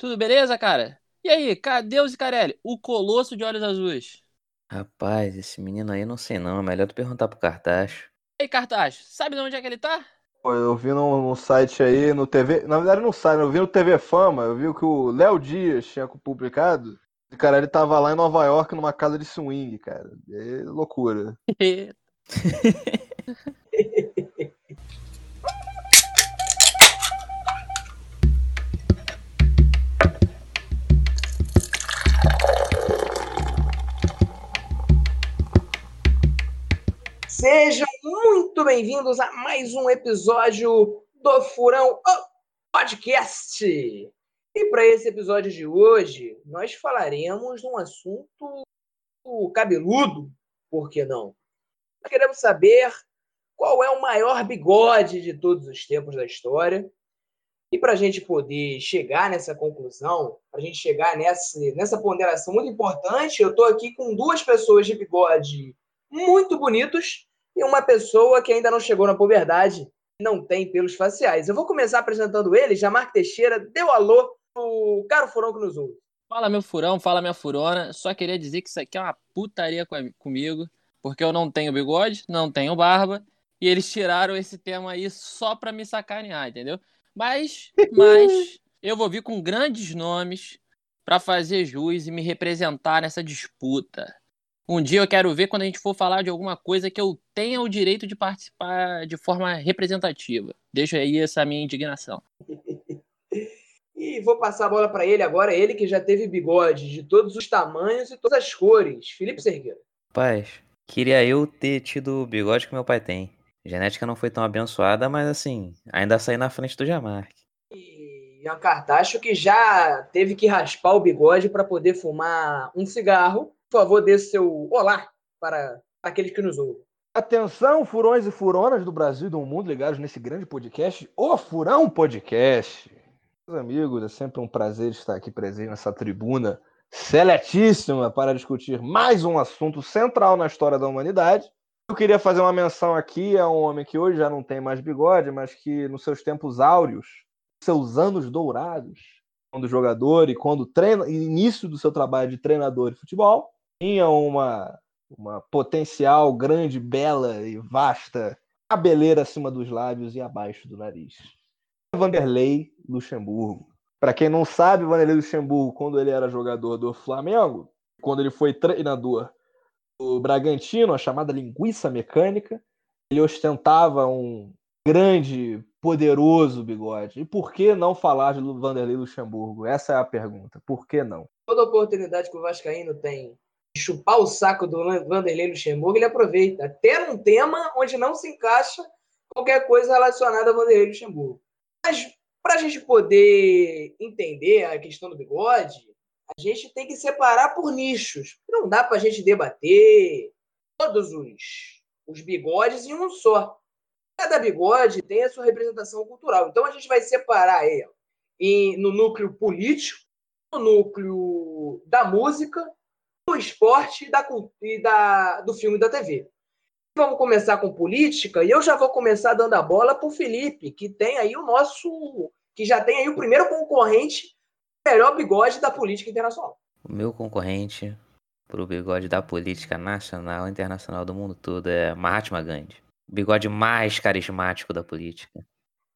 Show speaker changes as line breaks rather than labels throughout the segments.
Tudo beleza, cara? E aí, cadê o Zicarelli? O colosso de olhos azuis.
Rapaz, esse menino aí não sei não, é melhor tu perguntar pro Cartacho.
Ei, Cartacho, sabe de onde é que ele tá?
Pô, eu vi no, no site aí, no TV. Na verdade, no site, eu vi no TV Fama, eu vi que o Léo Dias tinha publicado. E, cara, ele tava lá em Nova York numa casa de swing, cara. É loucura.
Sejam muito bem-vindos a mais um episódio do Furão Podcast. E para esse episódio de hoje, nós falaremos de um assunto cabeludo, por que não? Nós queremos saber qual é o maior bigode de todos os tempos da história. E para a gente poder chegar nessa conclusão, para a gente chegar nessa, nessa ponderação muito importante, eu estou aqui com duas pessoas de bigode muito bonitos e uma pessoa que ainda não chegou na puberdade não tem pelos faciais. Eu vou começar apresentando ele, Jamarco Teixeira, deu alô pro caro furão que nos ouve.
Fala meu furão, fala minha furona. Só queria dizer que isso aqui é uma putaria comigo, porque eu não tenho bigode, não tenho barba, e eles tiraram esse tema aí só pra me sacanear, entendeu? Mas, mas eu vou vir com grandes nomes para fazer jus e me representar nessa disputa. Um dia eu quero ver quando a gente for falar de alguma coisa que eu tenha o direito de participar de forma representativa. Deixa aí essa minha indignação.
e vou passar a bola para ele agora, ele que já teve bigode de todos os tamanhos e todas as cores. Felipe Sergueira.
Paz, queria eu ter tido o bigode que meu pai tem. Genética não foi tão abençoada, mas assim, ainda saí na frente do Jamarque.
E é um cartacho que já teve que raspar o bigode para poder fumar um cigarro por favor, dê seu olá para aqueles que nos ouvem.
Atenção, furões e furonas do Brasil e do mundo ligados nesse grande podcast, o Furão Podcast. Meus amigos, é sempre um prazer estar aqui presente nessa tribuna seletíssima para discutir mais um assunto central na história da humanidade. Eu queria fazer uma menção aqui a um homem que hoje já não tem mais bigode, mas que nos seus tempos áureos, seus anos dourados, quando jogador e quando treina, início do seu trabalho de treinador de futebol, tinha uma, uma potencial grande, bela e vasta cabeleira acima dos lábios e abaixo do nariz. Vanderlei Luxemburgo. Para quem não sabe, Vanderlei Luxemburgo, quando ele era jogador do Flamengo, quando ele foi treinador do Bragantino, a chamada linguiça mecânica, ele ostentava um grande, poderoso bigode. E por que não falar de Vanderlei Luxemburgo? Essa é a pergunta. Por que não?
Toda oportunidade que o Vascaíno tem chupar o saco do Vanderlei Luxemburgo, ele aproveita. Até num tema onde não se encaixa qualquer coisa relacionada a Vanderlei Luxemburgo. Mas para a gente poder entender a questão do bigode, a gente tem que separar por nichos. Não dá para a gente debater todos os, os bigodes em um só. Cada bigode tem a sua representação cultural. Então a gente vai separar ele no núcleo político, no núcleo da música do esporte e, da, e da, do filme e da TV. Vamos começar com política e eu já vou começar dando a bola para o Felipe, que tem aí o nosso. que já tem aí o primeiro concorrente, melhor bigode da política internacional.
O meu concorrente para o bigode da política nacional e internacional do mundo todo é Mahatma Gandhi. O bigode mais carismático da política.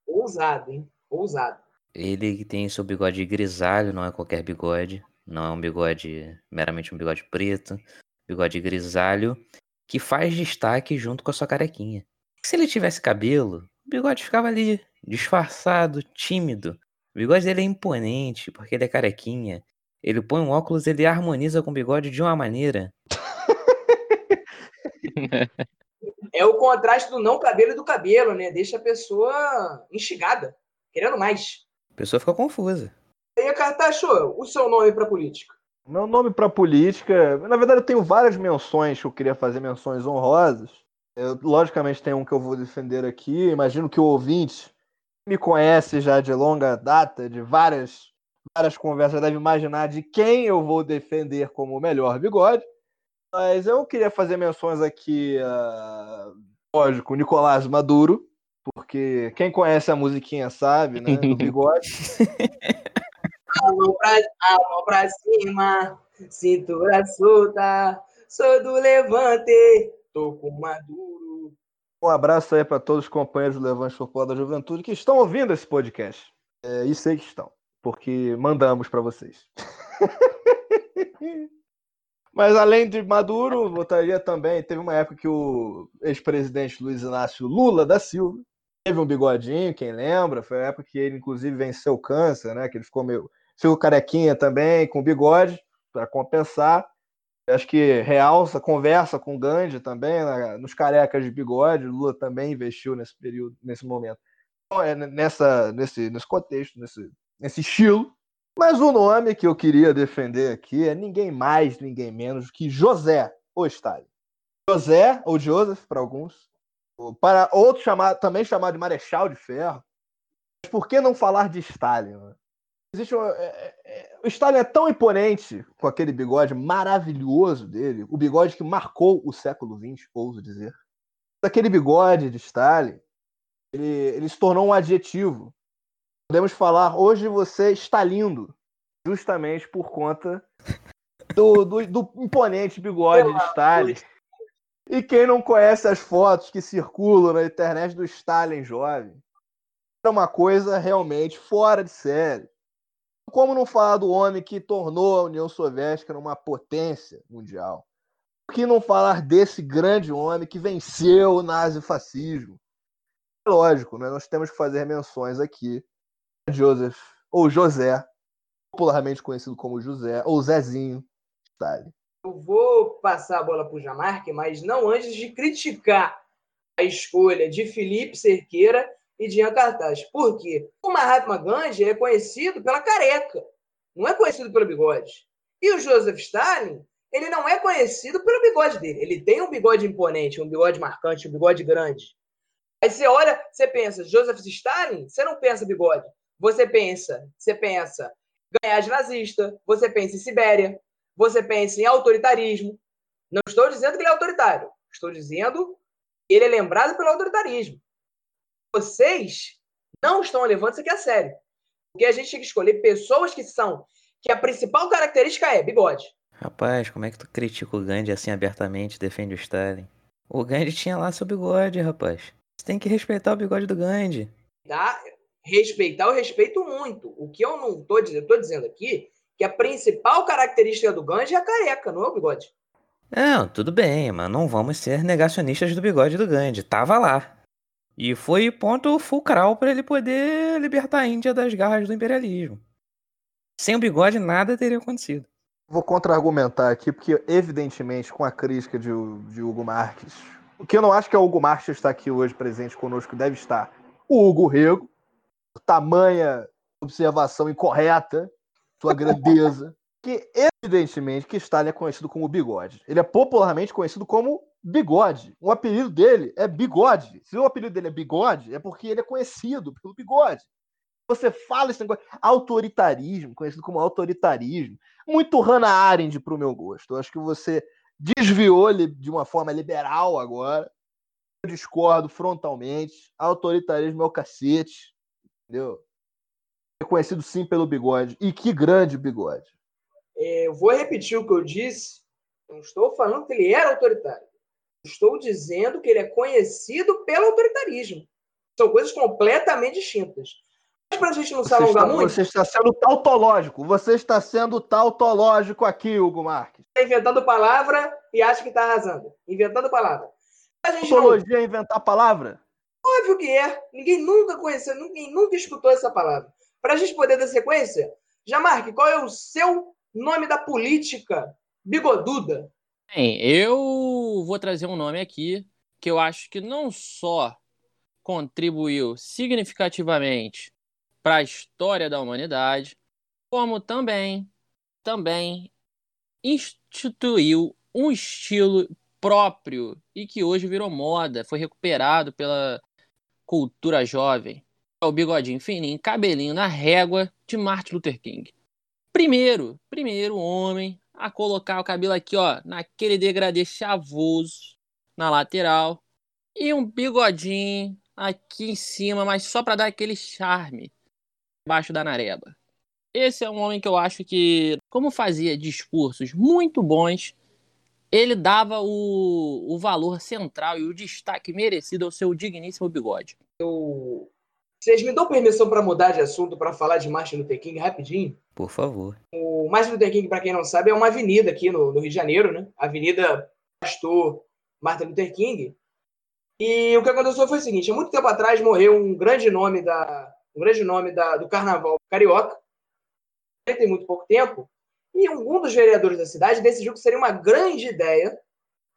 Ousado, hein? Ousado.
Ele tem seu bigode grisalho, não é qualquer bigode. Não é um bigode meramente um bigode preto, bigode grisalho, que faz destaque junto com a sua carequinha. Se ele tivesse cabelo, o bigode ficava ali, disfarçado, tímido. O bigode dele é imponente, porque ele é carequinha. Ele põe um óculos, ele harmoniza com o bigode de uma maneira.
é o contraste do não cabelo e do cabelo, né? Deixa a pessoa instigada, querendo mais.
A pessoa fica confusa.
E aí, Cartacho, o seu nome para política?
Meu nome para política, na verdade eu tenho várias menções que eu queria fazer menções honrosas. Eu, logicamente tem um que eu vou defender aqui. Imagino que o ouvinte me conhece já de longa data, de várias várias conversas, deve imaginar de quem eu vou defender como o melhor bigode. Mas eu queria fazer menções aqui, uh, lógico, Nicolás Maduro, porque quem conhece a musiquinha sabe, né, do bigode.
a mão pra, a mão pra cima, cintura solta, sou do Levante, tô com Maduro.
Um abraço aí para todos os companheiros do Levante Popular da Juventude que estão ouvindo esse podcast. É, e sei que estão, porque mandamos para vocês. Mas além de Maduro, votaria também. Teve uma época que o ex-presidente Luiz Inácio Lula da Silva teve um bigodinho, quem lembra? Foi a época que ele, inclusive, venceu o câncer, né? Que ele ficou meio. Ficou carequinha também, com bigode, para compensar. Acho que realça, conversa com Gandhi também, né? nos carecas de bigode. Lula também investiu nesse período, nesse momento. Então, é nessa, nesse, nesse contexto, nesse, nesse estilo. Mas o nome que eu queria defender aqui é ninguém mais, ninguém menos que José Stalin. José, ou Joseph para alguns, para outros também chamado de Marechal de Ferro. Mas por que não falar de Stalin? Né? Existe um, é, é, é, o Stalin é tão imponente com aquele bigode maravilhoso dele, o bigode que marcou o século XX, ouso dizer. Aquele bigode de Stalin, ele, ele se tornou um adjetivo podemos falar hoje você está lindo, justamente por conta do, do, do imponente bigode de Stalin. E quem não conhece as fotos que circulam na internet do Stalin jovem, é uma coisa realmente fora de série. Como não falar do homem que tornou a União Soviética numa potência mundial? Que não falar desse grande homem que venceu o nazifascismo? É lógico, né? nós temos que fazer menções aqui Joseph, ou José, popularmente conhecido como José, ou Zezinho Stalin.
Eu vou passar a bola para o Jamarque, mas não antes de criticar a escolha de Felipe Cerqueira e de Cartaz. Por quê? O Mahatma Gandhi é conhecido pela careca, não é conhecido pelo bigode. E o Joseph Stalin, ele não é conhecido pelo bigode dele. Ele tem um bigode imponente, um bigode marcante, um bigode grande. Aí você olha, você pensa, Joseph Stalin, você não pensa bigode. Você pensa, você pensa ganhar de nazista, você pensa em Sibéria, você pensa em autoritarismo. Não estou dizendo que ele é autoritário, estou dizendo que ele é lembrado pelo autoritarismo. Vocês não estão levando isso aqui a sério. Porque a gente tem que escolher pessoas que são, que a principal característica é bigode.
Rapaz, como é que tu critica o Gandhi assim abertamente, defende o Stalin? O Gandhi tinha lá seu bigode, rapaz. Você tem que respeitar o bigode do Gandhi.
Tá? respeitar, eu respeito muito. O que eu não estou dizendo, estou dizendo aqui que a principal característica do Gandhi é a careca, não é o bigode.
Não, tudo bem, mas não vamos ser negacionistas do bigode do Gandhi. Tava lá. E foi ponto fulcral para ele poder libertar a Índia das garras do imperialismo. Sem o bigode, nada teria acontecido.
Vou contra-argumentar aqui, porque, evidentemente, com a crítica de, de Hugo Marques, o que eu não acho que é o Hugo Marques está aqui hoje presente conosco, deve estar o Hugo Rego, tamanha observação incorreta, sua grandeza, que evidentemente que Stalin é conhecido como Bigode. Ele é popularmente conhecido como Bigode. O apelido dele é Bigode. Se o apelido dele é Bigode, é porque ele é conhecido pelo Bigode. Você fala esse negócio, autoritarismo, conhecido como autoritarismo. Muito Hannah Arendt para o meu gosto. Eu acho que você desviou de uma forma liberal agora. Eu discordo frontalmente. Autoritarismo é o cacete. Entendeu? É conhecido sim pelo bigode. E que grande bigode.
É, eu vou repetir o que eu disse. Não estou falando que ele era autoritário. Estou dizendo que ele é conhecido pelo autoritarismo. São coisas completamente distintas. Mas para a gente não se alongar
está,
muito.
Você está sendo tautológico. Você está sendo tautológico aqui, Hugo Marques.
Está inventando palavra e acha que está arrasando. Inventando palavra.
Tautologia não... é inventar palavra?
Óbvio que é. Ninguém nunca conheceu, ninguém nunca escutou essa palavra. Para a gente poder dar sequência, Jamarque, qual é o seu nome da política bigoduda?
Bem, eu vou trazer um nome aqui que eu acho que não só contribuiu significativamente para a história da humanidade, como também também instituiu um estilo próprio e que hoje virou moda, foi recuperado pela cultura jovem. É o bigodinho fininho, cabelinho na régua de Martin Luther King. Primeiro, primeiro homem a colocar o cabelo aqui, ó, naquele degradê chavoso na lateral e um bigodinho aqui em cima, mas só para dar aquele charme embaixo da nareba. esse é um homem que eu acho que, como fazia discursos muito bons, ele dava o, o valor central e o destaque merecido ao seu digníssimo bigode.
Eu... Vocês me dão permissão para mudar de assunto para falar de Martin Luther King rapidinho?
Por favor.
O Martin Luther King, para quem não sabe, é uma avenida aqui no, no Rio de Janeiro, né? Avenida Pastor Martin Luther King. E o que aconteceu foi o seguinte: há muito tempo atrás morreu um grande nome da, um grande nome da, do carnaval carioca. Tem muito pouco tempo. E um dos vereadores da cidade decidiu que seria uma grande ideia,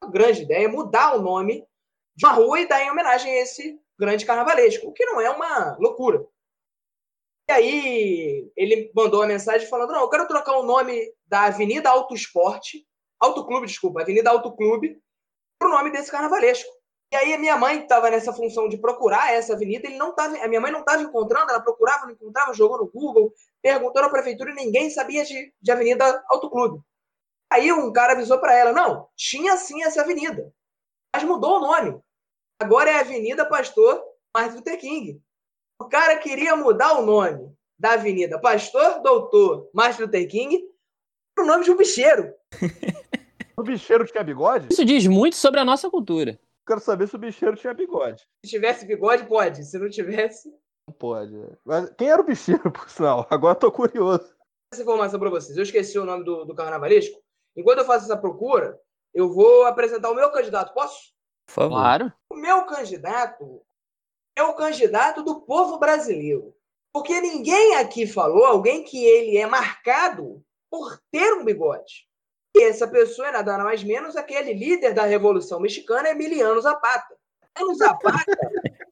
uma grande ideia, mudar o nome de uma rua e dar em homenagem a esse grande carnavalesco, o que não é uma loucura. E aí ele mandou uma mensagem falando: não, eu quero trocar o nome da Avenida Auto Esporte, Auto Clube, desculpa, Avenida Auto Clube, para o nome desse carnavalesco. E aí a minha mãe estava nessa função de procurar essa avenida, ele não tava, a minha mãe não estava encontrando, ela procurava, não encontrava, jogou no Google, perguntou na prefeitura e ninguém sabia de, de Avenida Auto Clube. Aí um cara avisou para ela, não, tinha sim essa avenida, mas mudou o nome. Agora é Avenida Pastor Martin Luther King. O cara queria mudar o nome da Avenida Pastor Doutor Martin Luther King para o nome de um bicheiro.
o bicheiro tinha bigode?
Isso diz muito sobre a nossa cultura.
Quero saber se o bicheiro tinha bigode.
Se tivesse bigode, pode. Se não tivesse.
Não pode. Mas quem era o bicheiro, por sinal? Agora tô curioso.
Essa informação para vocês. Eu esqueci o nome do, do carnavalesco. Enquanto eu faço essa procura, eu vou apresentar o meu candidato. Posso?
Por favor.
Claro.
O meu candidato é o candidato do povo brasileiro. Porque ninguém aqui falou alguém que ele é marcado por ter um bigode. E essa pessoa é nada mais menos aquele líder da Revolução Mexicana, Emiliano Zapata. Emiliano Zapata.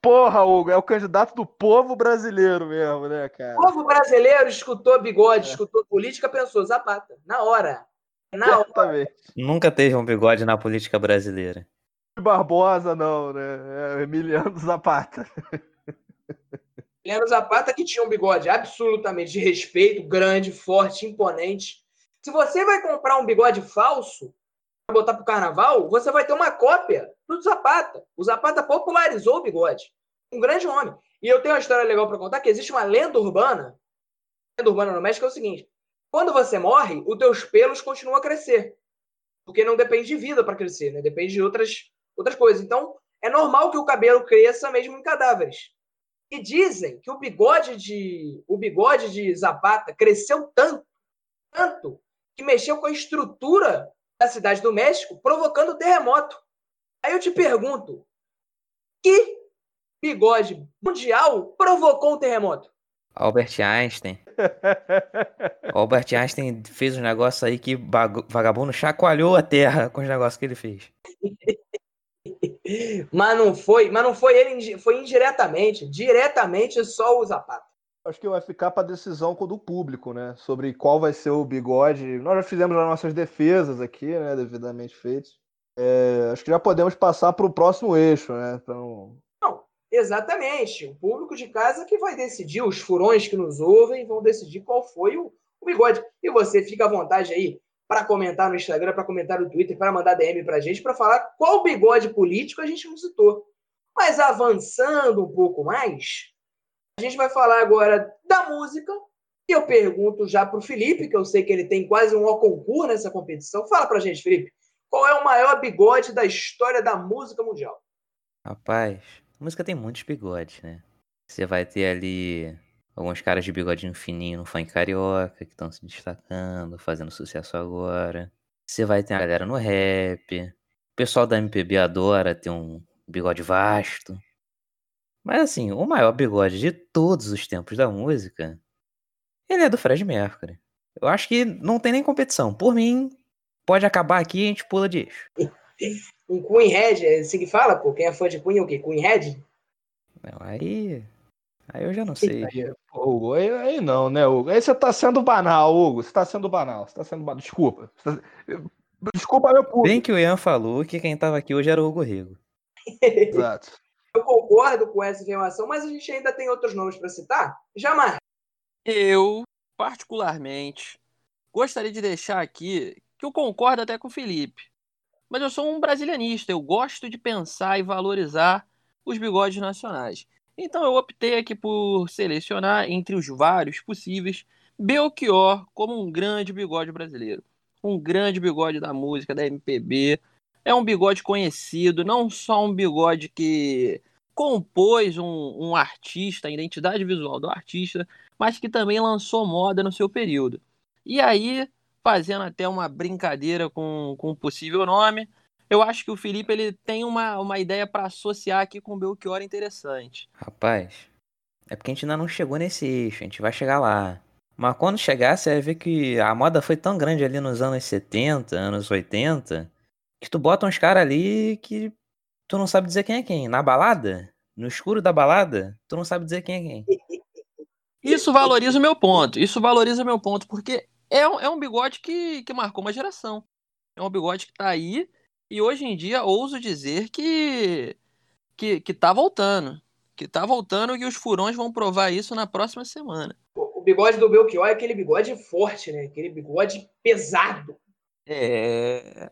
Porra, Hugo, é o candidato do povo brasileiro mesmo, né, cara?
O povo brasileiro escutou bigode, é. escutou política, pensou Zapata. Na hora. Na hora.
Nunca teve um bigode na política brasileira.
Barbosa, não, né? É Emiliano Zapata.
Emiliano Zapata que tinha um bigode absolutamente de respeito, grande, forte, imponente se você vai comprar um bigode falso para botar para o carnaval, você vai ter uma cópia do Zapata. O Zapata popularizou o bigode. Um grande homem. E eu tenho uma história legal para contar, que existe uma lenda urbana, lenda urbana no México é o seguinte, quando você morre, os teus pelos continuam a crescer. Porque não depende de vida para crescer, né? Depende de outras, outras coisas. Então, é normal que o cabelo cresça mesmo em cadáveres. E dizem que o bigode de o bigode de Zapata cresceu tanto, tanto que mexeu com a estrutura da cidade do México, provocando terremoto. Aí eu te pergunto, que bigode mundial provocou um terremoto?
Albert Einstein. Albert Einstein fez um negócio aí que vagabundo chacoalhou a terra com os negócios que ele fez.
mas não foi, mas não foi ele, foi indiretamente, diretamente só o Zapata
acho que vai ficar para decisão do público, né? Sobre qual vai ser o bigode. Nós já fizemos as nossas defesas aqui, né? Devidamente feitas. É, acho que já podemos passar para o próximo eixo, né?
Não, exatamente. O público de casa que vai decidir, os furões que nos ouvem vão decidir qual foi o, o bigode. E você fica à vontade aí para comentar no Instagram, para comentar no Twitter, para mandar DM para a gente, para falar qual bigode político a gente não citou. Mas avançando um pouco mais, a gente vai falar agora da música. E eu pergunto já para o Felipe, que eu sei que ele tem quase um concurso nessa competição. Fala para a gente, Felipe, qual é o maior bigode da história da música mundial?
Rapaz, a música tem muitos bigodes, né? Você vai ter ali alguns caras de bigodinho fininho no funk carioca que estão se destacando, fazendo sucesso agora. Você vai ter a galera no rap. O pessoal da MPB adora ter um bigode vasto. Mas assim, o maior bigode de todos os tempos da música, ele é do Fred Mercury. Eu acho que não tem nem competição. Por mim, pode acabar aqui e a gente pula de eixo.
Um Queen Head, é assim que fala, pô? Quem é fã de Queen é o quê? Queen Head?
Não, aí. Aí eu já não sei.
Aí, Hugo, aí, aí, não, né, Hugo? Aí você tá sendo banal, Hugo. Você tá sendo banal. Você tá sendo banal. Desculpa. Tá... Desculpa, meu público.
Bem que o Ian falou que quem tava aqui hoje era o Hugo Rego.
Exato.
Eu concordo com essa afirmação, mas a gente ainda tem outros nomes para citar? Jamais.
Eu, particularmente, gostaria de deixar aqui que eu concordo até com o Felipe. Mas eu sou um brasilianista, eu gosto de pensar e valorizar os bigodes nacionais. Então eu optei aqui por selecionar entre os vários possíveis Belchior como um grande bigode brasileiro. Um grande bigode da música, da MPB. É um bigode conhecido, não só um bigode que compôs um, um artista, a identidade visual do artista, mas que também lançou moda no seu período. E aí, fazendo até uma brincadeira com, com o possível nome, eu acho que o Felipe ele tem uma, uma ideia para associar aqui com o Belchior interessante.
Rapaz, é porque a gente ainda não chegou nesse eixo, a gente vai chegar lá. Mas quando chegar, você vai ver que a moda foi tão grande ali nos anos 70, anos 80, que tu bota uns caras ali que tu não sabe dizer quem é quem. Na balada, no escuro da balada, tu não sabe dizer quem é quem.
Isso valoriza o meu ponto. Isso valoriza o meu ponto, porque é um, é um bigode que, que marcou uma geração. É um bigode que tá aí e hoje em dia ouso dizer que, que, que tá voltando. Que tá voltando e os furões vão provar isso na próxima semana.
O bigode do Belchior é aquele bigode forte, né? Aquele bigode pesado.
É.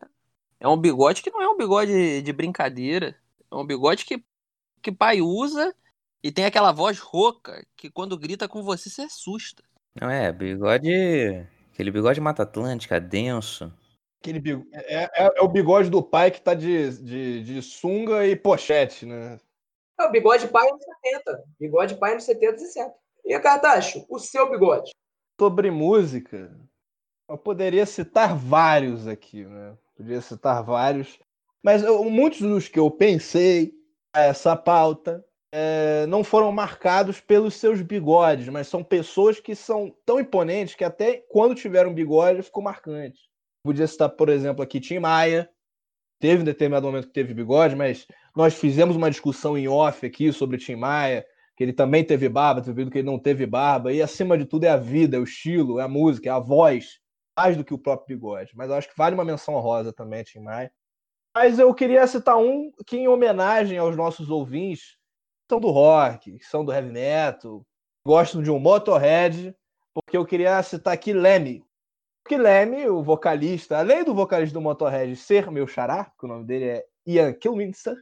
É um bigode que não é um bigode de brincadeira. É um bigode que, que pai usa e tem aquela voz rouca que quando grita com você se assusta.
Não é, bigode. Aquele bigode Mata Atlântica, denso.
Aquele bigode, é, é, é, o bigode do pai que tá de, de, de sunga e pochete, né?
É o bigode pai nos 70. Bigode pai nos 70 e 60. E, Cartacho, o seu bigode?
Sobre música, eu poderia citar vários aqui, né? Poderia citar vários. Mas eu, muitos dos que eu pensei, essa pauta, é, não foram marcados pelos seus bigodes, mas são pessoas que são tão imponentes que até quando tiveram bigode ficou marcante. Podia citar, por exemplo, aqui Tim Maia. Teve um determinado momento que teve bigode, mas nós fizemos uma discussão em off aqui sobre Tim Maia, que ele também teve barba, teve que ele não teve barba, e acima de tudo é a vida, é o estilo, é a música, é a voz, mais do que o próprio bigode. Mas eu acho que vale uma menção honrosa também, Tim Maia. Mas eu queria citar um que, em homenagem aos nossos ouvintes, são do rock, são do heavy metal, gostam de um Motorhead, porque eu queria citar aqui Lemmy, que Leme, o vocalista, além do vocalista do Motorhead ser meu xará, que o nome dele é Ian Kilminster,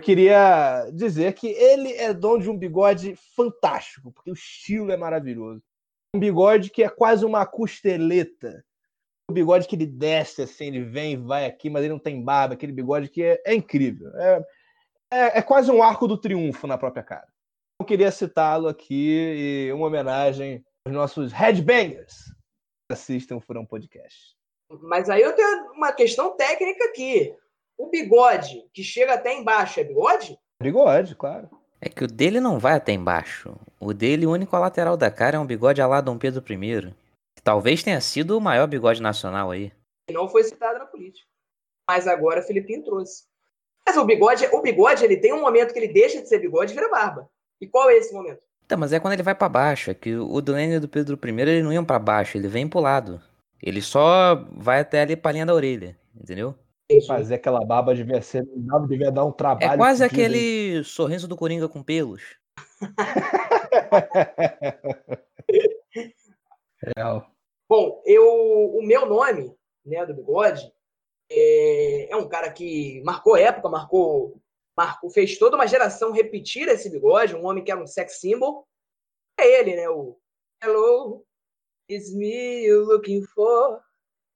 eu queria dizer que ele é dono de um bigode fantástico, porque o estilo é maravilhoso. Um bigode que é quase uma costeleta. Um bigode que ele desce assim, ele vem e vai aqui, mas ele não tem barba, aquele bigode que é, é incrível. É, é, é, quase um arco do triunfo na própria cara. Eu queria citá-lo aqui e uma homenagem aos nossos headbangers assistam o Furão Podcast.
Mas aí eu tenho uma questão técnica aqui. O bigode, que chega até embaixo, é bigode?
Bigode, claro.
É que o dele não vai até embaixo. O dele, o único lateral da cara é um bigode alá Dom Pedro I. Que talvez tenha sido o maior bigode nacional aí.
Não foi citado na política. Mas agora Filipinho trouxe. Mas o bigode, o bigode, ele tem um momento que ele deixa de ser bigode e vira barba. E qual é esse momento?
Tá, mas é quando ele vai para baixo. É que o do Lênin e do Pedro I, ele não iam para baixo, ele vem pro lado. Ele só vai até ali pra linha da orelha, entendeu?
Fazer aquela barba devia ser, devia dar um trabalho.
É quase aquele hein? sorriso do Coringa com pelos.
Real.
Bom, eu, o meu nome, né, do bigode, é, é um cara que marcou época, marcou marcou, fez toda uma geração repetir esse bigode, um homem que era um sex symbol. É ele, né? O Hello, it's me you looking for.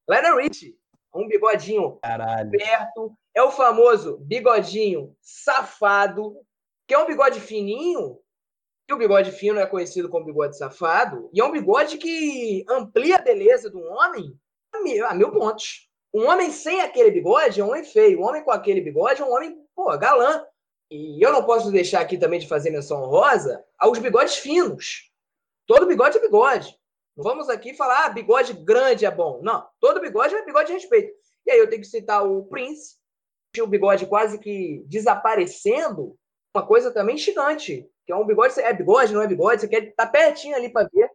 Lionel Richie, um bigodinho
Caralho.
perto. É o famoso bigodinho safado, que é um bigode fininho, e o bigode fino é conhecido como bigode safado, e é um bigode que amplia a beleza do homem a mil, a mil pontos. Um homem sem aquele bigode é um homem feio. Um homem com aquele bigode é um homem, pô, galã. E eu não posso deixar aqui também de fazer menção rosa aos bigodes finos. Todo bigode é bigode. Não vamos aqui falar, ah, bigode grande é bom. Não, todo bigode é bigode de respeito. E aí eu tenho que citar o Prince, tinha o bigode quase que desaparecendo, uma coisa também gigante, que é um bigode, é bigode, não é bigode, você quer estar tá pertinho ali para ver.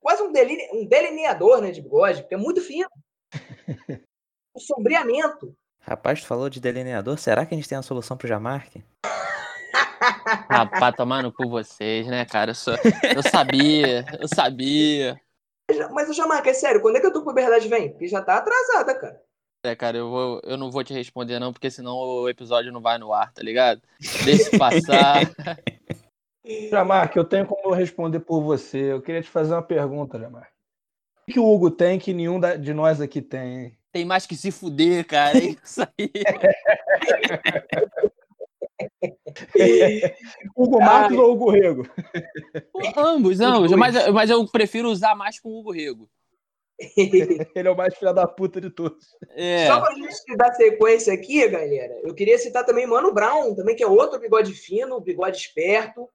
Quase um, deline, um delineador né, de bigode, porque é muito fino o sombreamento.
Rapaz, tu falou de delineador, será que a gente tem a solução pro Jamarque?
Rapaz, tomando por vocês, né, cara? Eu, sou... eu sabia, eu sabia.
Mas o Jamarque, é sério, quando é que a tua puberdade vem? Porque já tá atrasada, cara.
É, cara, eu, vou, eu não vou te responder não, porque senão o episódio não vai no ar, tá ligado? Deixa passar.
Jamar, que eu tenho como responder por você. Eu queria te fazer uma pergunta, Jamar. O que o Hugo tem que nenhum da- de nós aqui tem, hein?
Tem mais que se fuder, cara. É isso aí.
Hugo Marcos ou Hugo Rego?
ambos, ambos. Mas, mas eu prefiro usar mais com o Hugo Rego.
Ele é o mais filho da puta de todos.
É.
Só pra gente dar sequência aqui, galera, eu queria citar também Mano Brown, também, que é outro bigode fino, bigode esperto,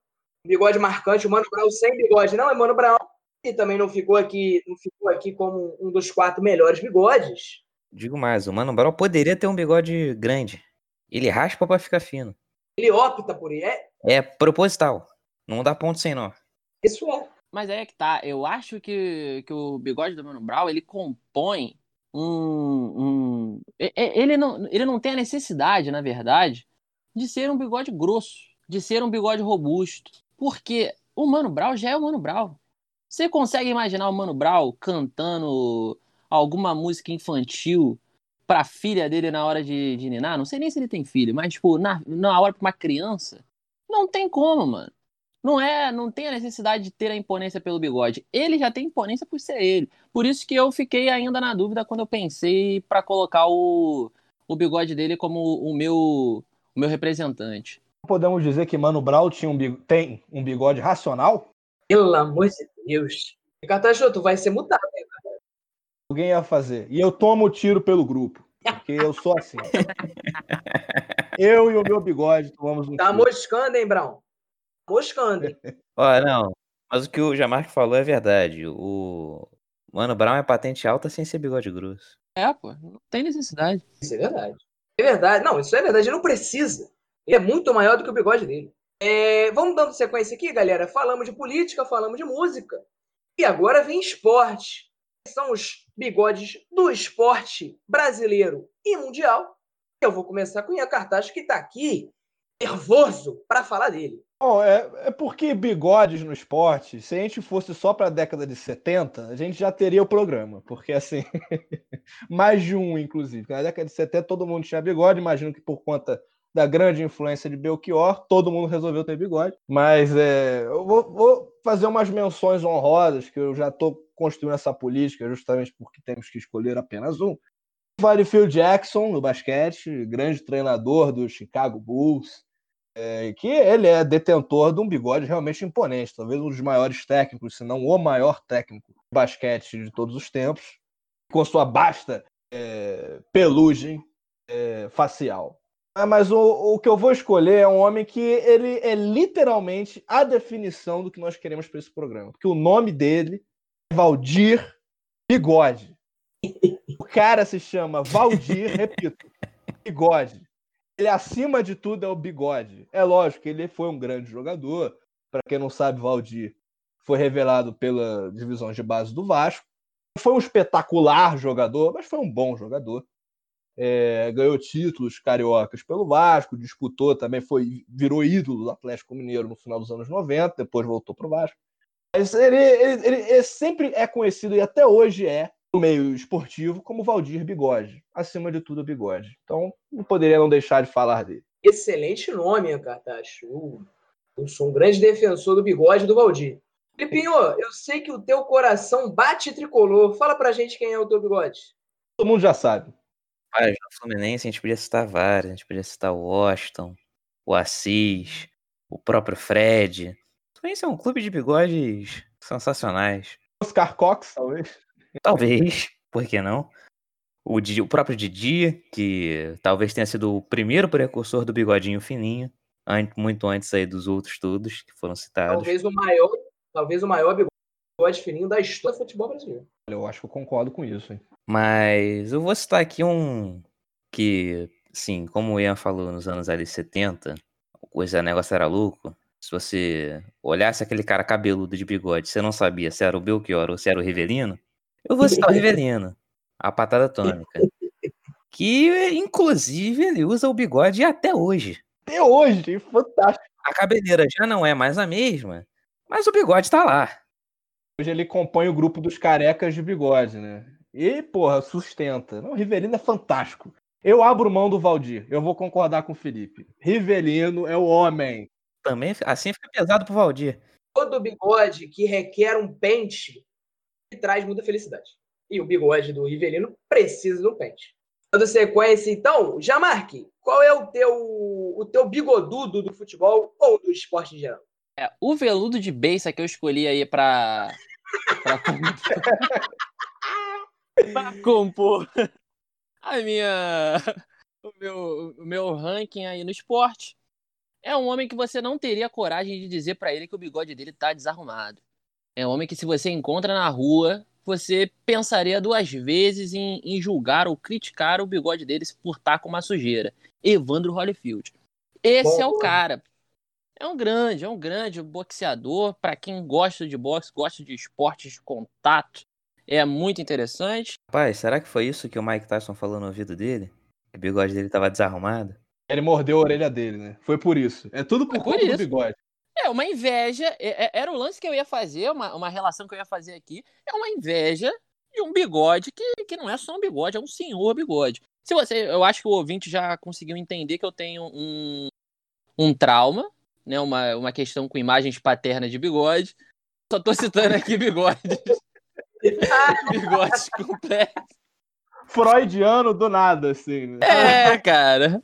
bigode marcante. O Mano Brown sem bigode não é Mano Brown. E também não ficou aqui, não ficou aqui como um dos quatro melhores bigodes.
Digo mais, o Mano Brown poderia ter um bigode grande. Ele raspa pra ficar fino.
Ele opta por isso. É,
É proposital. Não dá ponto sem nó.
isso é.
Mas aí é que tá. Eu acho que, que o bigode do Mano Brown, ele compõe um... um... Ele, não, ele não tem a necessidade, na verdade, de ser um bigode grosso, de ser um bigode robusto. Porque o Mano Brown já é o Mano Brown. Você consegue imaginar o Mano Brown cantando alguma música infantil pra filha dele na hora de, de ninar? Não sei nem se ele tem filho, mas, tipo, na, na hora pra uma criança, não tem como, mano. Não é, não tem a necessidade de ter a imponência pelo bigode. Ele já tem imponência por ser ele. Por isso que eu fiquei ainda na dúvida quando eu pensei pra colocar o, o bigode dele como o meu, o meu representante.
Podemos dizer que Mano Brown tinha um tem um bigode racional?
Pelo amor de Deus. Catacho, tu vai ser mutado.
Alguém ia fazer. E eu tomo o tiro pelo grupo. Porque eu sou assim. eu e o meu bigode tomamos um
Tá
tiro.
moscando, hein, Brown? Moscando. hein?
Ó, não. Mas o que o Jamarque falou é verdade. O Mano Brown é patente alta sem ser bigode grosso.
É, pô, não tem necessidade.
Isso é verdade. É verdade. Não, isso é verdade. Ele não precisa. Ele é muito maior do que o bigode dele. É, vamos dando sequência aqui, galera. Falamos de política, falamos de música. E agora vem esporte. São os bigodes do esporte brasileiro e mundial. Eu vou começar com o Ian Cartacho, que está aqui nervoso para falar dele.
Bom, é, é porque bigodes no esporte, se a gente fosse só para a década de 70, a gente já teria o programa. Porque, assim, mais de um, inclusive. Na década de 70 todo mundo tinha bigode, imagino que por conta da grande influência de Belchior, todo mundo resolveu ter bigode. Mas é, eu vou, vou fazer umas menções honrosas, que eu já estou construindo essa política, justamente porque temos que escolher apenas um. Vale Phil Jackson, no basquete, grande treinador do Chicago Bulls, é, que ele é detentor de um bigode realmente imponente, talvez um dos maiores técnicos, se não o maior técnico de basquete de todos os tempos, com sua basta é, pelugem é, facial. Ah, Mas o, o que eu vou escolher é um homem que ele é literalmente a definição do que nós queremos para esse programa. Porque o nome dele é Valdir Bigode. O cara se chama Valdir, repito, Bigode. Ele, acima de tudo, é o Bigode. É lógico que ele foi um grande jogador. Para quem não sabe, Valdir foi revelado pela divisão de base do Vasco. Foi um espetacular jogador, mas foi um bom jogador. É, ganhou títulos cariocas pelo Vasco, disputou também, foi virou ídolo do Atlético Mineiro no final dos anos 90, depois voltou para o Vasco. Mas ele, ele- ele- ele sempre é conhecido e até hoje é, no meio esportivo, como Valdir Bigode. Acima de tudo, Bigode. Então, não poderia não deixar de falar dele.
Excelente nome, Cartacho. Eu- Eu sou um grande defensor do bigode do Valdir. Filipinho, eu sei que o teu coração bate tricolor. Fala pra gente quem é o teu bigode.
Todo mundo já sabe.
Vários no Fluminense, a gente podia citar vários. A gente podia citar o Washington, o Assis, o próprio Fred. O Fluminense é um clube de bigodes sensacionais.
Oscar Cox, talvez.
Talvez, por que não? O, Didi- o próprio Didi, que talvez tenha sido o primeiro precursor do bigodinho fininho, muito antes aí dos outros todos que foram citados.
Talvez o maior, talvez o maior bigode fininho da história do futebol brasileiro.
Eu acho que eu concordo com isso. Hein?
Mas eu vou citar aqui um que, sim, como o Ian falou nos anos ali 70, o negócio era louco. Se você olhasse aquele cara cabeludo de bigode, você não sabia se era o Belchior ou se era o Rivelino, eu vou citar o Rivelino, a patada atômica. Que, inclusive, ele usa o bigode até hoje.
Até hoje, fantástico.
A cabeleira já não é mais a mesma, mas o bigode tá lá.
Hoje ele compõe o grupo dos carecas de bigode, né? E, porra, sustenta. Não, o Rivelino é fantástico. Eu abro mão do Valdir. Eu vou concordar com o Felipe. Rivelino é o homem.
Também, assim fica pesado pro Valdir.
Todo bigode que requer um pente traz muita felicidade. E o bigode do Rivelino precisa de um pente. Dando sequência, então, Jamarque, qual é o teu, o teu bigodudo do futebol ou do esporte em geral?
É, o veludo de beiça que eu escolhi aí pra, pra, compor a minha, o, meu, o meu ranking aí no esporte é um homem que você não teria coragem de dizer para ele que o bigode dele tá desarrumado. É um homem que se você encontra na rua, você pensaria duas vezes em, em julgar ou criticar o bigode dele por estar tá com uma sujeira. Evandro Holyfield. Esse Bom, é o cara. É um grande, é um grande boxeador. Para quem gosta de boxe, gosta de esportes de contato, é muito interessante.
Pai, será que foi isso que o Mike Tyson falou no ouvido dele? Que o bigode dele tava desarrumado?
Ele mordeu a orelha dele, né? Foi por isso. É tudo por, conta do bigode.
É, uma inveja. É, é, era o lance que eu ia fazer, uma, uma relação que eu ia fazer aqui. É uma inveja de um bigode que, que não é só um bigode, é um senhor bigode. Se você, eu acho que o ouvinte já conseguiu entender que eu tenho um, um trauma, né? Uma, uma questão com imagens paternas de bigode. Só tô citando aqui bigode. bigode completo.
Freudiano do nada, assim. Né?
É, cara.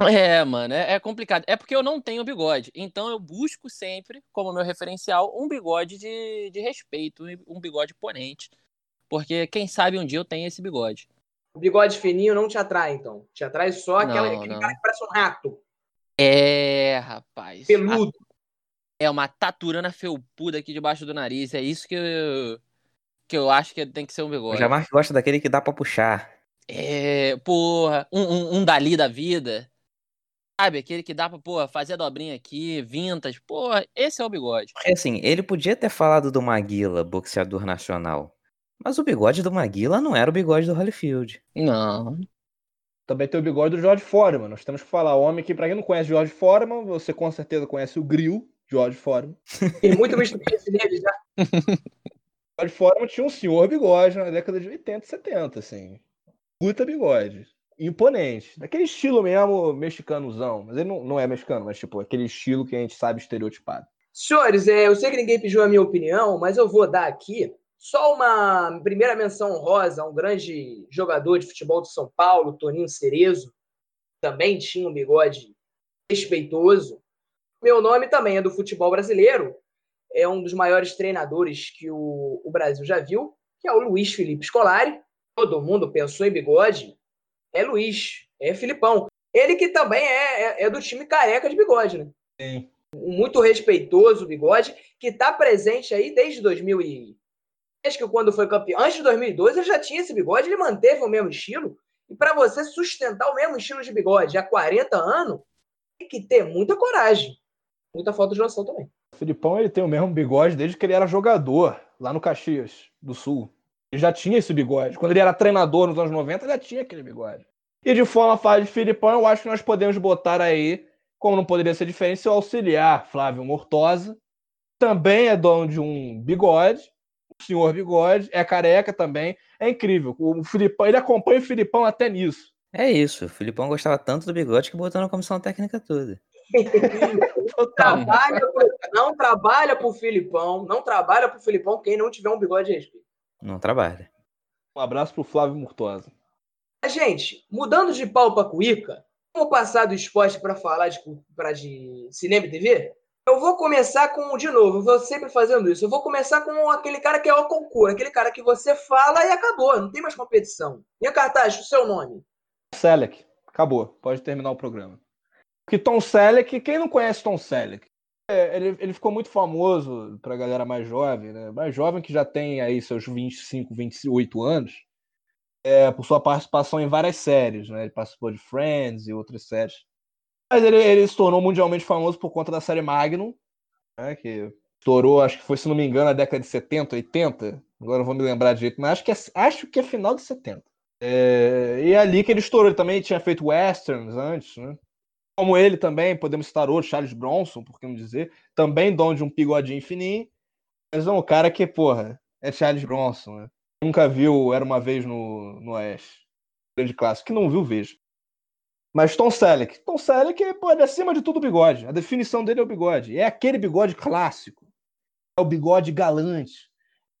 É, mano, é, é, complicado. É porque eu não tenho bigode. Então eu busco sempre, como meu referencial, um bigode de, de respeito, um bigode ponente. Porque quem sabe um dia eu tenho esse bigode.
O bigode fininho não te atrai, então. Te atrai só aquela, não, aquele não. cara que parece um rato.
É, rapaz.
Peludo.
É uma taturana felpuda aqui debaixo do nariz. É isso que eu, que eu acho que tem que ser um bigode.
O Jamar gosta daquele que dá pra puxar.
É, porra, um, um, um dali da vida. Sabe, aquele que dá pra, pô, fazer a dobrinha aqui, vintas. Pô, esse é o bigode.
É assim, ele podia ter falado do Maguila, boxeador nacional. Mas o bigode do Maguila não era o bigode do Holyfield.
Não.
Também tem o bigode do George Foreman. Nós temos que falar. O homem que, pra quem não conhece George Foreman, você com certeza conhece o Grill, George Foreman.
Tem muito visto nele já.
George Foreman tinha um senhor bigode na década de 80 e 70, assim. Puta bigode imponente. Daquele estilo mesmo mexicanozão. Mas ele não, não é mexicano, mas tipo, aquele estilo que a gente sabe estereotipado.
Senhores, é, eu sei que ninguém pediu a minha opinião, mas eu vou dar aqui só uma primeira menção honrosa a um grande jogador de futebol de São Paulo, Toninho Cerezo. Também tinha um bigode respeitoso. Meu nome também é do futebol brasileiro. É um dos maiores treinadores que o, o Brasil já viu, que é o Luiz Felipe Scolari. Todo mundo pensou em bigode, é Luiz, é Filipão. Ele que também é, é, é do time careca de bigode, né?
Sim.
Muito respeitoso bigode, que está presente aí desde 2000 e... Desde que quando foi campeão, antes de 2002, ele já tinha esse bigode, ele manteve o mesmo estilo. E para você sustentar o mesmo estilo de bigode há 40 anos, tem que ter muita coragem. Muita falta de noção também.
O Filipão ele tem o mesmo bigode desde que ele era jogador lá no Caxias do Sul. Ele já tinha esse bigode. Quando ele era treinador nos anos 90, ele já tinha aquele bigode. E de forma a falar de Filipão, eu acho que nós podemos botar aí, como não poderia ser diferente, seu auxiliar, Flávio Mortosa. Também é dono de um bigode, o senhor bigode, é careca também. É incrível. O Filipão, ele acompanha o Filipão até nisso.
É isso. O Filipão gostava tanto do bigode que botou na comissão técnica toda.
não trabalha, não trabalha pro Filipão, não trabalha pro Filipão quem não tiver um bigode de respeito.
Não trabalha.
Um abraço pro Flávio Murtosa.
Gente, mudando de pau para cuíca, vamos passar do esporte para falar de, pra de cinema e TV? Eu vou começar com, de novo, eu vou sempre fazendo isso. Eu vou começar com aquele cara que é o concurso, aquele cara que você fala e acabou, não tem mais competição. E a cartaz, o seu nome?
Selleck. Acabou, pode terminar o programa. Que Tom Selleck, quem não conhece Tom Selleck? É, ele, ele ficou muito famoso para a galera mais jovem, né? Mais jovem que já tem aí seus 25, 28 anos, é, por sua participação em várias séries, né? Ele participou de Friends e outras séries. Mas ele, ele se tornou mundialmente famoso por conta da série Magnum, né? Que estourou, acho que foi, se não me engano, na década de 70, 80. Agora não vou me lembrar direito, mas acho que é, acho que é final de 70. É, e é ali que ele estourou. Ele também tinha feito westerns antes, né? Como ele também, podemos citar outro, Charles Bronson, por que não dizer, também dono de um bigodinho fininho, mas é um cara que, porra, é Charles Bronson, né? Nunca viu Era Uma Vez no, no Oeste. Grande clássico. Que não viu, veja. Mas Tom Selleck. Tom Selleck, pô, é acima de tudo bigode. A definição dele é o bigode. É aquele bigode clássico. É o bigode galante.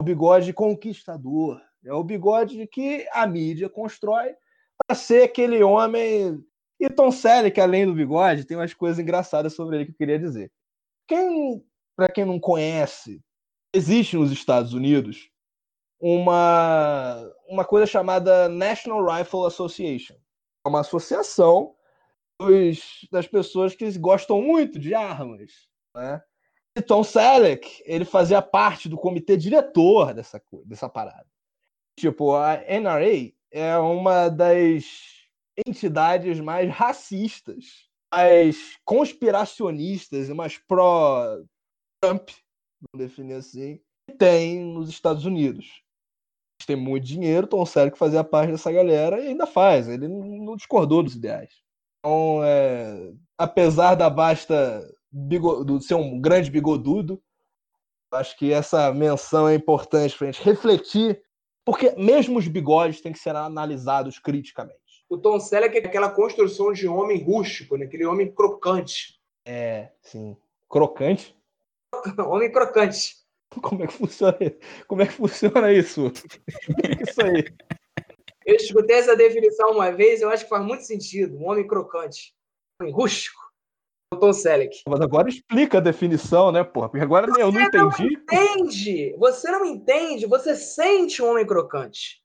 É o bigode conquistador. É o bigode que a mídia constrói para ser aquele homem. E Tom Selleck, além do bigode, tem umas coisas engraçadas sobre ele que eu queria dizer. Quem, para quem não conhece, existe nos Estados Unidos uma, uma coisa chamada National Rifle Association. Uma associação dos, das pessoas que gostam muito de armas. Né? E Tom Selleck, ele fazia parte do comitê diretor dessa, dessa parada. Tipo, a NRA é uma das entidades mais racistas, mais conspiracionistas e mais pró-Trump, vamos definir assim, que tem nos Estados Unidos. Tem muito dinheiro, Tom Selleck fazia parte dessa galera e ainda faz. Ele não discordou dos ideais. Então, é, apesar da basta bigodudo, ser um grande bigodudo, acho que essa menção é importante para a gente refletir porque mesmo os bigodes têm que ser analisados criticamente.
O Tom Selleck é aquela construção de homem rústico, né? aquele homem crocante.
É, sim. Crocante?
homem crocante.
Como é que funciona, Como é que funciona isso? isso aí.
Eu escutei essa definição uma vez, eu acho que faz muito sentido. Um homem crocante. Um homem rústico. Tom Selleck.
Mas agora explica a definição, né, porra? Porque agora você eu não entendi.
Não entende. Você não entende, você sente um homem crocante.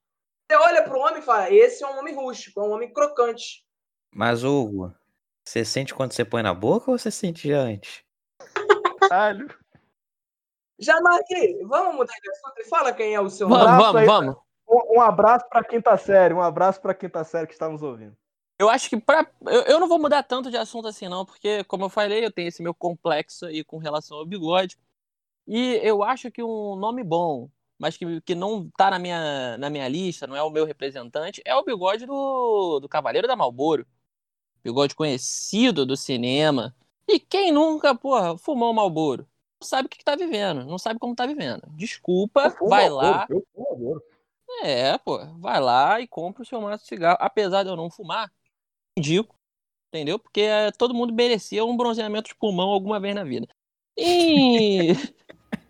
Você olha para o homem e fala: esse é um homem rústico, é um homem crocante.
Mas, Hugo, você sente quando você põe na boca ou você sente já antes?
Caralho.
Já marquei. Vamos mudar de assunto e fala quem é o seu
Vamos, vamos, vamos.
Um, um abraço para quem tá sério, um abraço para quem tá sério que está nos ouvindo.
Eu acho que pra. Eu, eu, não vou mudar tanto de assunto assim, não, porque, como eu falei, eu tenho esse meu complexo aí com relação ao bigode. E eu acho que um nome bom, mas que, que não tá na minha, na minha lista, não é o meu representante, é o bigode do, do Cavaleiro da Malboro. Bigode conhecido do cinema. E quem nunca, porra, fumou Malboro? Sabe o que, que tá vivendo, não sabe como tá vivendo. Desculpa, vai lá. Eu fumo É, pô, vai lá e compra o seu maço de cigarro. Apesar de eu não fumar, indico, entendeu? Porque é, todo mundo merecia um bronzeamento de pulmão alguma vez na vida. E.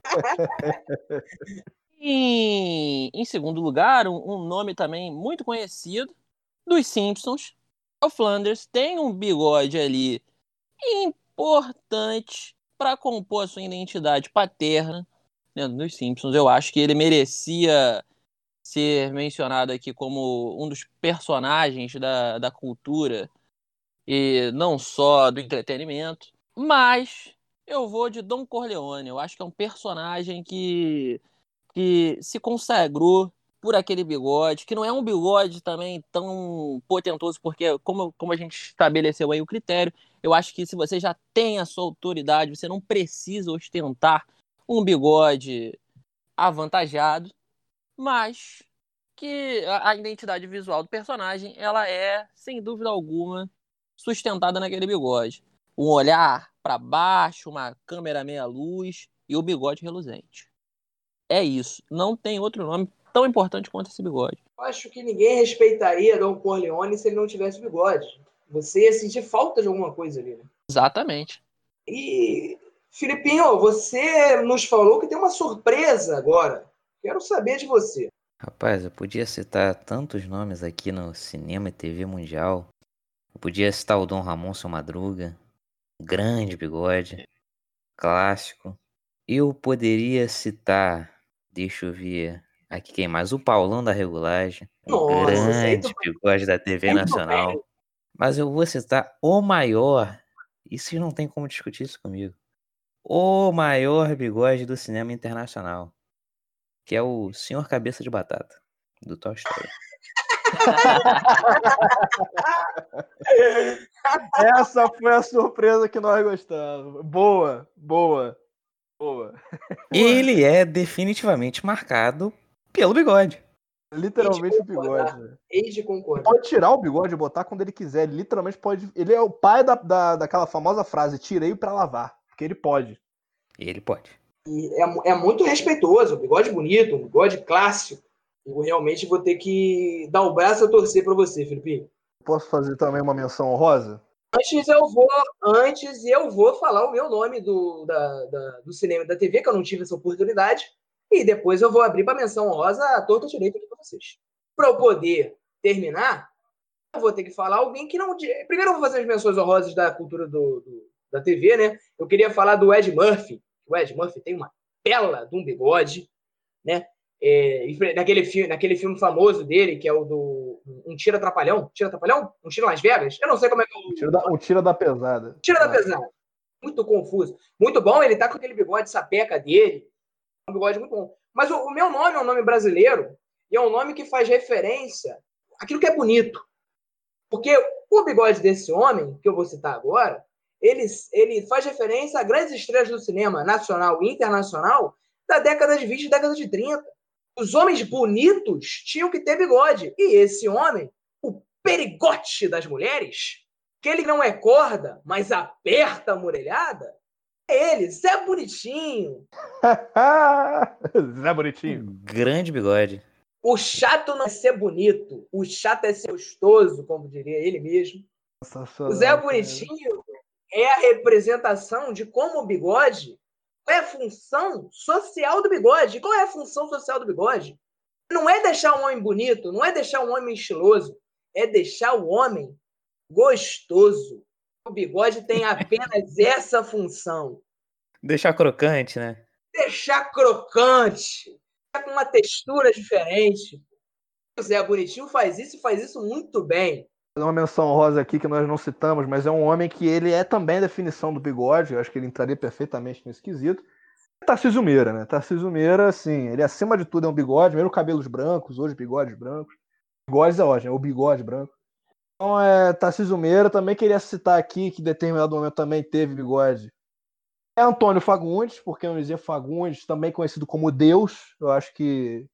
e em segundo lugar, um, um, nome também muito conhecido dos Simpsons. O Flanders tem um bigode ali importante para compor a sua identidade paterna dentro dos Simpsons. Eu acho que ele merecia ser mencionado aqui como um dos personagens da, da cultura e não só do entretenimento, mas eu vou de Don Corleone. Eu acho que é um personagem que, que se consagrou por aquele bigode, que não é um bigode também tão potentoso, porque, como, como a gente estabeleceu aí o critério, eu acho que se você já tem a sua autoridade, você não precisa ostentar um bigode avantajado mas que a identidade visual do personagem ela é, sem dúvida alguma, sustentada naquele bigode. Um olhar para baixo, uma câmera meia luz e o bigode reluzente. É isso. Não tem outro nome tão importante quanto esse bigode.
Eu acho que ninguém respeitaria Dom Corleone se ele não tivesse bigode. Você ia sentir falta de alguma coisa ali, né?
Exatamente.
E, Filipinho, você nos falou que tem uma surpresa agora. Quero saber de você.
Rapaz, eu podia citar tantos nomes aqui no cinema e TV mundial. Eu podia citar o Dom Ramon Seu Madruga, grande bigode, clássico. Eu poderia citar, deixa eu ver, aqui quem mais? O Paulão da Regulagem, um grande bigode da TV Nacional. Mas eu vou citar o maior, isso não tem como discutir isso comigo. O maior bigode do cinema internacional que é o Senhor Cabeça de Batata, do Toy Story.
Essa foi a surpresa que nós gostamos. Boa, boa, boa.
Ele é definitivamente marcado pelo bigode.
Literalmente o bigode.
Eis de concordar.
Pode tirar o bigode e botar quando ele quiser. Ele literalmente pode. Ele é o pai da, da, daquela famosa frase: tirei para lavar. Porque ele pode.
Ele pode.
E é, é muito respeitoso, um bigode bonito, um bigode clássico. Eu realmente vou ter que dar o braço a torcer para você, Felipe.
posso fazer também uma menção honrosa?
Antes eu vou, antes eu vou falar o meu nome do, da, da- do cinema e da TV, que eu não tive essa oportunidade, e depois eu vou abrir para menção honrosa a torta direito aqui para vocês. Para eu poder terminar, eu vou ter que falar alguém que não. Primeiro eu vou fazer as menções honrosas da cultura do, do- da TV, né? Eu queria falar do Ed Murphy. O Ed Murphy tem uma tela de um bigode, né? É, naquele, filme, naquele filme famoso dele, que é o do Um Tiro Atrapalhão. Tiro Atrapalhão? Um Tiro Las Vegas? Eu não sei como é que é o.
O tira da, o tira da pesada.
Tira da pesada. Muito confuso. Muito bom, ele tá com aquele bigode sapeca dele. Um bigode muito bom. Mas o, o meu nome é um nome brasileiro e é um nome que faz referência àquilo que é bonito. Porque o bigode desse homem, que eu vou citar agora, ele, ele faz referência a grandes estrelas do cinema nacional e internacional da década de 20 e década de 30. Os homens bonitos tinham que ter bigode. E esse homem, o perigote das mulheres, que ele não é corda, mas aperta a murelhada, é ele, Zé Bonitinho.
Zé Bonitinho.
Grande bigode.
O chato não é ser bonito, o chato é ser gostoso, como diria ele mesmo. O Zé Bonitinho é a representação de como o bigode qual é a função social do bigode. Qual é a função social do bigode? Não é deixar um homem bonito, não é deixar um homem estiloso, é deixar o homem gostoso. O bigode tem apenas essa função.
Deixar crocante, né?
Deixar crocante, com uma textura diferente. O Zé Bonitinho faz isso e faz isso muito bem.
Uma menção rosa aqui que nós não citamos, mas é um homem que ele é também a definição do bigode. Eu acho que ele entraria perfeitamente nesse quesito. Tarcísio Meira, né? Tarcísio Meira, assim, ele acima de tudo é um bigode, mesmo cabelos brancos, hoje bigodes brancos. Bigodes é ótimo, é o bigode branco. Então, é, Tarcísio Meira, também queria citar aqui, que em determinado momento também teve bigode. É Antônio Fagundes, porque eu dizia Fagundes, também conhecido como Deus. Eu acho que,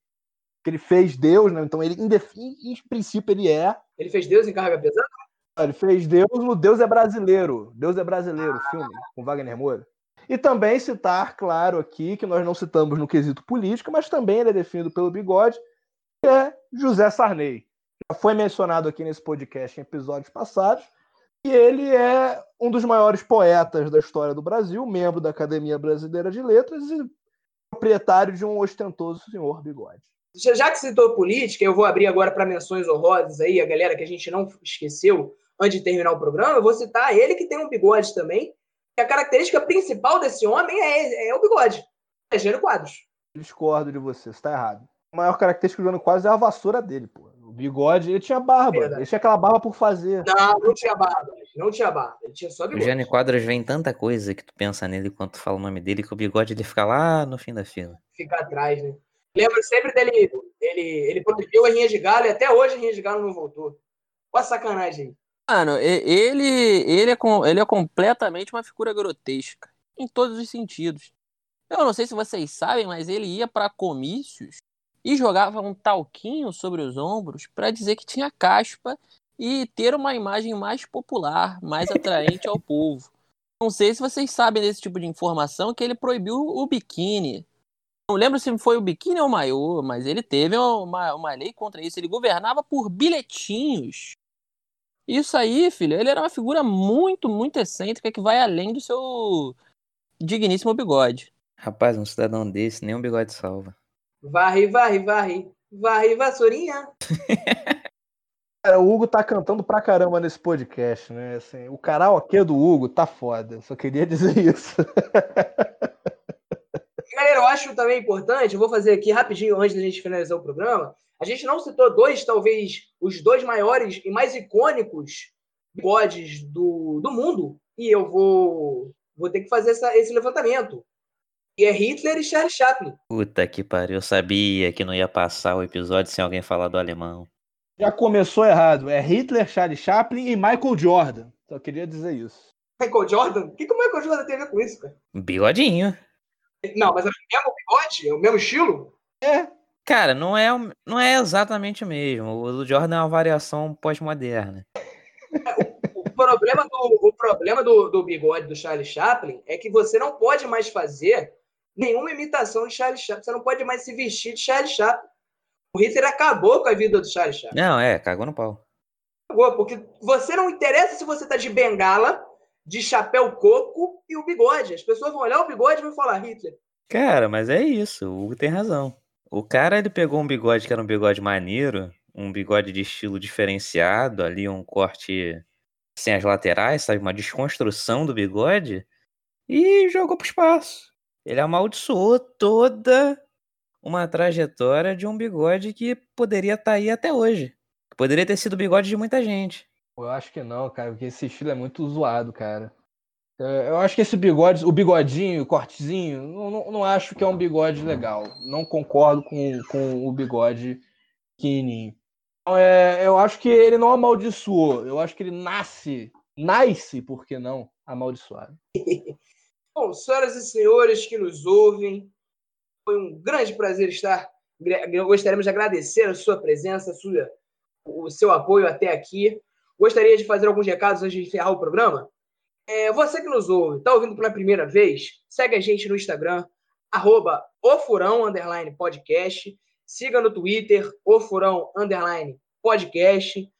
que ele fez Deus, né? Então, ele, em, em, princípio, ele é.
Ele fez Deus em carga pesada?
Ele fez Deus no Deus é Brasileiro. Deus é Brasileiro, filme, com Wagner Moura. E também citar, claro, aqui, que nós não citamos no quesito político, mas também ele é definido pelo bigode, que é José Sarney. Já foi mencionado aqui nesse podcast em episódios passados. E ele é um dos maiores poetas da história do Brasil, membro da Academia Brasileira de Letras e proprietário de um ostentoso senhor bigode.
Já que citou política, eu vou abrir agora para menções honrosas aí, a galera que a gente não esqueceu antes de terminar o programa. Eu vou citar ele que tem um bigode também. E a característica principal desse homem é, é o bigode. É Gênio Quadros.
Discordo de você, você tá errado. A maior característica do Jânio Quadros é a vassoura dele, pô. O bigode, ele tinha barba.
Verdade.
Ele tinha aquela barba por fazer.
Não, não tinha barba. Não tinha barba. Ele tinha só
O
bigode.
Jânio Quadros vem tanta coisa que tu pensa nele quando tu fala o nome dele que o bigode ele fica lá no fim da fila.
Ficar atrás, né? Lembro sempre dele. Ele, ele protegeu a Rinha de Galo e até hoje a Rinha de Galo não voltou. Olha a sacanagem aí.
Mano, ele, ele, é, com- ele é completamente uma figura grotesca. Em todos os sentidos. Eu não sei se vocês sabem, mas ele ia pra comícios e jogava um talquinho sobre os ombros pra dizer que tinha caspa e ter uma imagem mais popular, mais atraente ao povo. Não sei se vocês sabem desse tipo de informação que ele proibiu o biquíni. Não lembro se foi o biquíni ou o maiô, mas ele teve uma, uma lei contra isso. Ele governava por bilhetinhos. Isso aí, filho, ele era uma figura muito, muito excêntrica que vai além do seu digníssimo bigode.
Rapaz, um cidadão desse, nem um bigode salva.
Varre, varre, varre. Varre, vassourinha.
Cara, o Hugo tá cantando pra caramba nesse podcast, né? Assim, o karaokê do Hugo tá foda. Só queria dizer isso.
Galera, eu acho também importante, eu vou fazer aqui rapidinho antes da gente finalizar o programa. A gente não citou dois, talvez, os dois maiores e mais icônicos bigodes do, do mundo. E eu vou, vou ter que fazer essa- esse levantamento. E é Hitler e Charles Chaplin.
Puta que pariu, eu sabia que não ia passar o episódio sem alguém falar do alemão.
Já começou errado. É Hitler, Charlie Chaplin e Michael Jordan. Só queria dizer isso.
Michael Jordan? O que, que o Michael Jordan tem a ver com isso, cara?
Bigodinho.
Não, mas é o mesmo bigode? É o mesmo estilo?
É.
Cara, não é, o- não é exatamente o mesmo. O do Jordan é uma variação pós-moderna.
O problema, do, o problema do, do bigode do Charlie Chaplin é que você não pode mais fazer nenhuma imitação de Charlie Chaplin. Você não pode mais se vestir de Charlie Chaplin. O Hitler acabou com a vida do Charlie Chaplin.
Não, é, cagou no pau.
Cagou, porque você não interessa se você tá de bengala, de chapéu coco e o bigode. As pessoas vão olhar o bigode e vão falar Hitler.
Cara, mas é isso, o Hugo tem razão. O cara, ele pegou um bigode que era um bigode maneiro, um bigode de estilo diferenciado, ali um corte sem as laterais, sabe? Uma desconstrução do bigode, e jogou pro espaço. Ele amaldiçoou toda uma trajetória de um bigode que poderia estar aí até hoje. Poderia ter sido o bigode de muita gente.
Eu acho que não, cara, porque esse estilo é muito zoado, cara. Eu acho que esse bigode, o bigodinho, o cortezinho, não, não, não acho que é um bigode legal. Não concordo com, com o bigode pequenininho. Então, é, eu acho que ele não amaldiçoou. Eu acho que ele nasce, nasce, por que não, amaldiçoado.
Bom, senhoras e senhores que nos ouvem, foi um grande prazer estar. Gostaríamos de agradecer a sua presença, a sua, o seu apoio até aqui. Gostaria de fazer alguns recados antes de encerrar o programa. É, você que nos ouve, está ouvindo pela primeira vez, segue a gente no Instagram, arroba ofurão, podcast. Siga no Twitter, ofurão, podcast.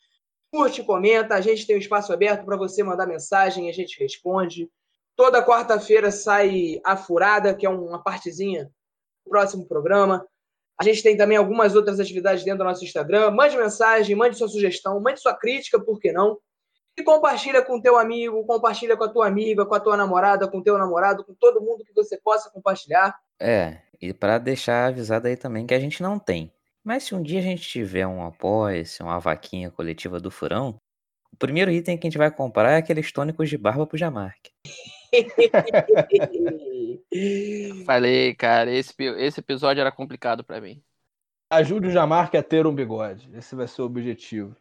Curte, comenta, a gente tem um espaço aberto para você mandar mensagem, a gente responde. Toda quarta-feira sai a furada, que é uma partezinha do próximo programa. A gente tem também algumas outras atividades dentro do nosso Instagram. Mande mensagem, mande sua sugestão, mande sua crítica, por que não? E compartilha com teu amigo, compartilha com a tua amiga, com a tua namorada, com teu namorado, com todo mundo que você possa compartilhar.
É, e pra deixar avisado aí também que a gente não tem. Mas se um dia a gente tiver um apoia-se, uma vaquinha coletiva do Furão, o primeiro item que a gente vai comprar é aqueles tônicos de barba pro Jamarque.
Falei, cara, esse, esse episódio era complicado pra mim.
Ajude o Jamarque a ter um bigode. Esse vai ser o objetivo.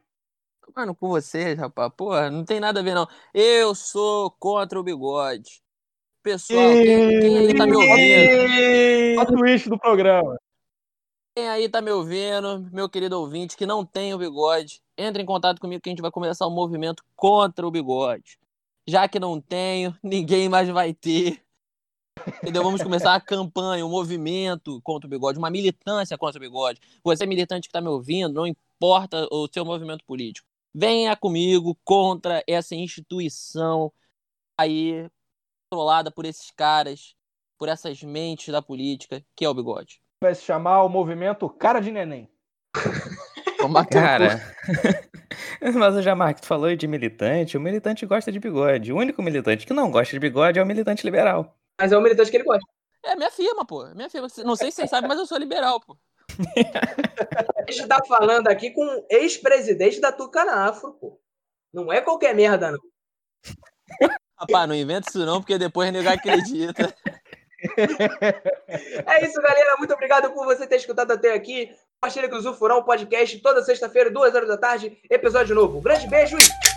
Mano, com você, rapaz, porra, não tem nada a ver, não. Eu sou contra o bigode. Pessoal, quem, quem aí tá me ouvindo?
O twist do programa.
Quem aí tá me ouvindo, meu querido ouvinte, que não tem o bigode, entre em contato comigo que a gente vai começar um movimento contra o bigode. Já que não tenho, ninguém mais vai ter. Entendeu? Vamos começar a campanha, um movimento contra o bigode, uma militância contra o bigode. Você, militante que tá me ouvindo, não importa o seu movimento político. Venha comigo contra essa instituição aí controlada por esses caras, por essas mentes da política, que é o bigode.
Vai se chamar o movimento Cara de Neném.
Toma.
Cara, mas o Jamarque, tu falou de militante, o militante gosta de bigode. O único militante que não gosta de bigode é o militante liberal.
Mas é o militante que ele gosta.
É minha firma, pô. Minha firma. Não sei se vocês sabem, mas eu sou liberal, pô.
A gente tá falando aqui com o ex-presidente da Tucanafro, pô. Não é qualquer merda, não.
Rapaz, não inventa isso não, porque depois ninguém acredita.
É isso, galera. Muito obrigado por você ter escutado até aqui. Compartilha com o Zufurão podcast toda sexta-feira, duas horas da tarde, episódio novo. Um grande beijo e